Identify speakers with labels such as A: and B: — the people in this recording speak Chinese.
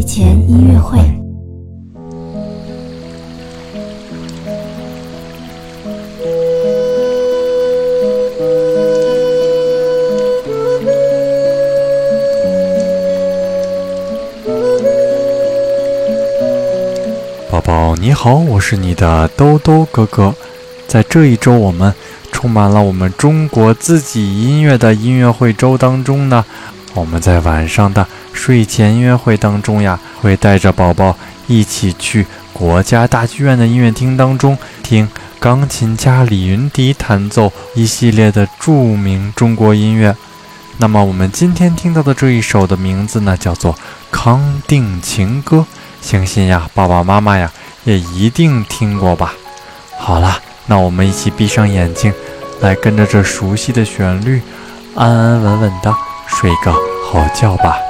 A: 睡前音乐会。
B: 宝宝你好，我是你的兜兜哥哥。在这一周，我们充满了我们中国自己音乐的音乐会周当中呢，我们在晚上的睡前音乐会当中呀，会带着宝宝一起去国家大剧院的音乐厅当中听钢琴家李云迪弹奏一系列的著名中国音乐。那么我们今天听到的这一首的名字呢，叫做《康定情歌》，相信呀，爸爸妈妈呀也一定听过吧。好了。那我们一起闭上眼睛，来跟着这熟悉的旋律，安安稳稳的睡个好觉吧。